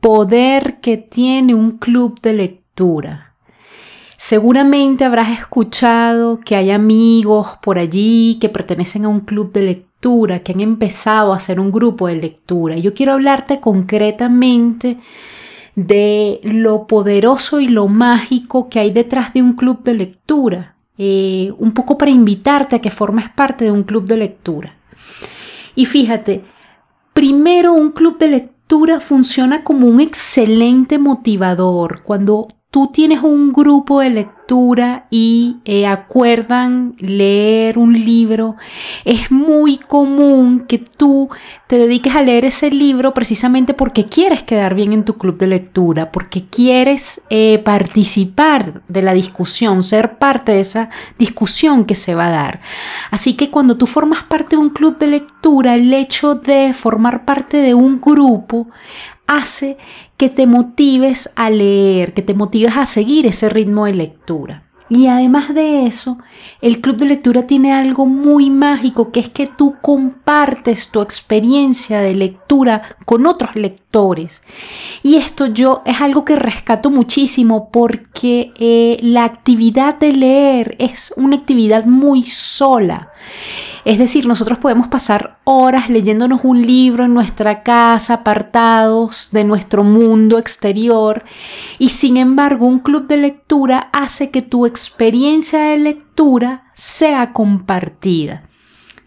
poder que tiene un club de lectura. Seguramente habrás escuchado que hay amigos por allí que pertenecen a un club de lectura, que han empezado a hacer un grupo de lectura. Yo quiero hablarte concretamente de lo poderoso y lo mágico que hay detrás de un club de lectura. Eh, un poco para invitarte a que formes parte de un club de lectura. Y fíjate, primero un club de lectura funciona como un excelente motivador. Cuando tú tienes un grupo de lectura y eh, acuerdan leer un libro, es muy común que tú te dediques a leer ese libro precisamente porque quieres quedar bien en tu club de lectura, porque quieres eh, participar de la discusión, ser parte de esa discusión que se va a dar. Así que cuando tú formas parte de un club de lectura, el hecho de formar parte de un grupo hace que te motives a leer, que te motives a seguir ese ritmo de lectura. Y además de eso, el club de lectura tiene algo muy mágico, que es que tú compartes tu experiencia de lectura con otros lectores. Y esto yo es algo que rescato muchísimo porque eh, la actividad de leer es una actividad muy sola. Es decir, nosotros podemos pasar horas leyéndonos un libro en nuestra casa, apartados de nuestro mundo exterior, y sin embargo un club de lectura hace que tu experiencia de lectura sea compartida.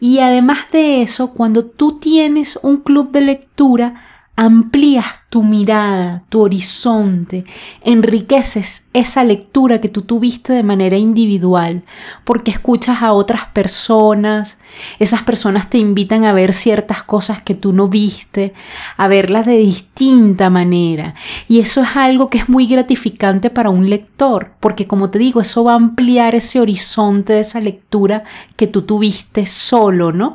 Y además de eso, cuando tú tienes un club de lectura, amplías tu mirada, tu horizonte, enriqueces esa lectura que tú tuviste de manera individual, porque escuchas a otras personas, esas personas te invitan a ver ciertas cosas que tú no viste, a verlas de distinta manera, y eso es algo que es muy gratificante para un lector, porque como te digo, eso va a ampliar ese horizonte de esa lectura que tú tuviste solo, ¿no?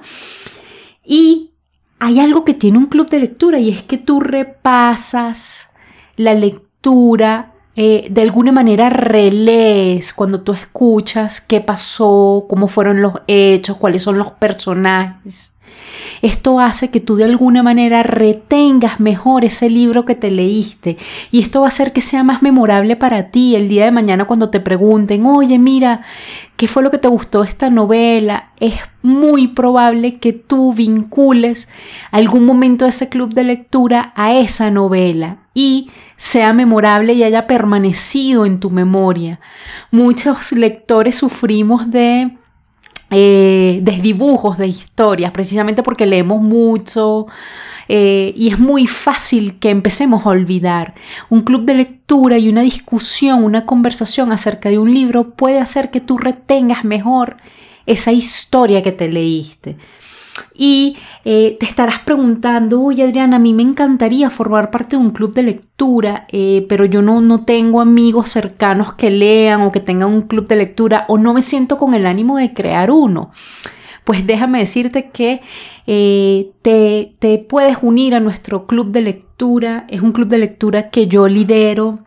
Y hay algo que tiene un club de lectura y es que tú repasas la lectura, eh, de alguna manera relees cuando tú escuchas qué pasó, cómo fueron los hechos, cuáles son los personajes. Esto hace que tú de alguna manera retengas mejor ese libro que te leíste y esto va a hacer que sea más memorable para ti el día de mañana cuando te pregunten, oye, mira, ¿qué fue lo que te gustó esta novela? Es muy probable que tú vincules algún momento de ese club de lectura a esa novela y sea memorable y haya permanecido en tu memoria. Muchos lectores sufrimos de eh, desdibujos de historias, precisamente porque leemos mucho eh, y es muy fácil que empecemos a olvidar. Un club de lectura y una discusión, una conversación acerca de un libro puede hacer que tú retengas mejor esa historia que te leíste. Y eh, te estarás preguntando, uy Adriana, a mí me encantaría formar parte de un club de lectura, eh, pero yo no, no tengo amigos cercanos que lean o que tengan un club de lectura o no me siento con el ánimo de crear uno. Pues déjame decirte que eh, te, te puedes unir a nuestro club de lectura. Es un club de lectura que yo lidero,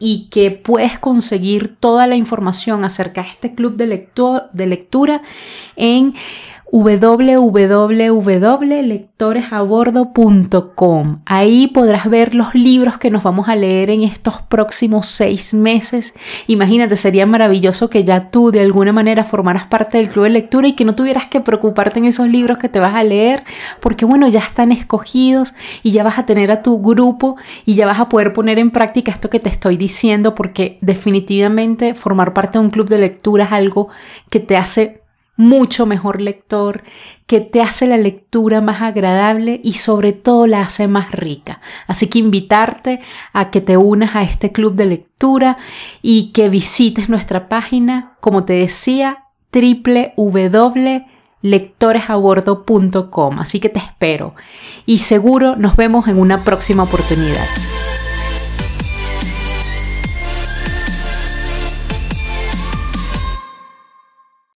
y que puedes conseguir toda la información acerca de este club de, de lectura en www.lectoresabordo.com. Ahí podrás ver los libros que nos vamos a leer en estos próximos seis meses. Imagínate, sería maravilloso que ya tú de alguna manera formaras parte del club de lectura y que no tuvieras que preocuparte en esos libros que te vas a leer, porque bueno, ya están escogidos y ya vas a tener a tu grupo y ya vas a poder poner en práctica esto que te estoy diciendo, porque definitivamente formar parte de un club de lectura es algo que te hace mucho mejor lector, que te hace la lectura más agradable y sobre todo la hace más rica. Así que invitarte a que te unas a este club de lectura y que visites nuestra página, como te decía, www.lectoresabordo.com. Así que te espero y seguro nos vemos en una próxima oportunidad.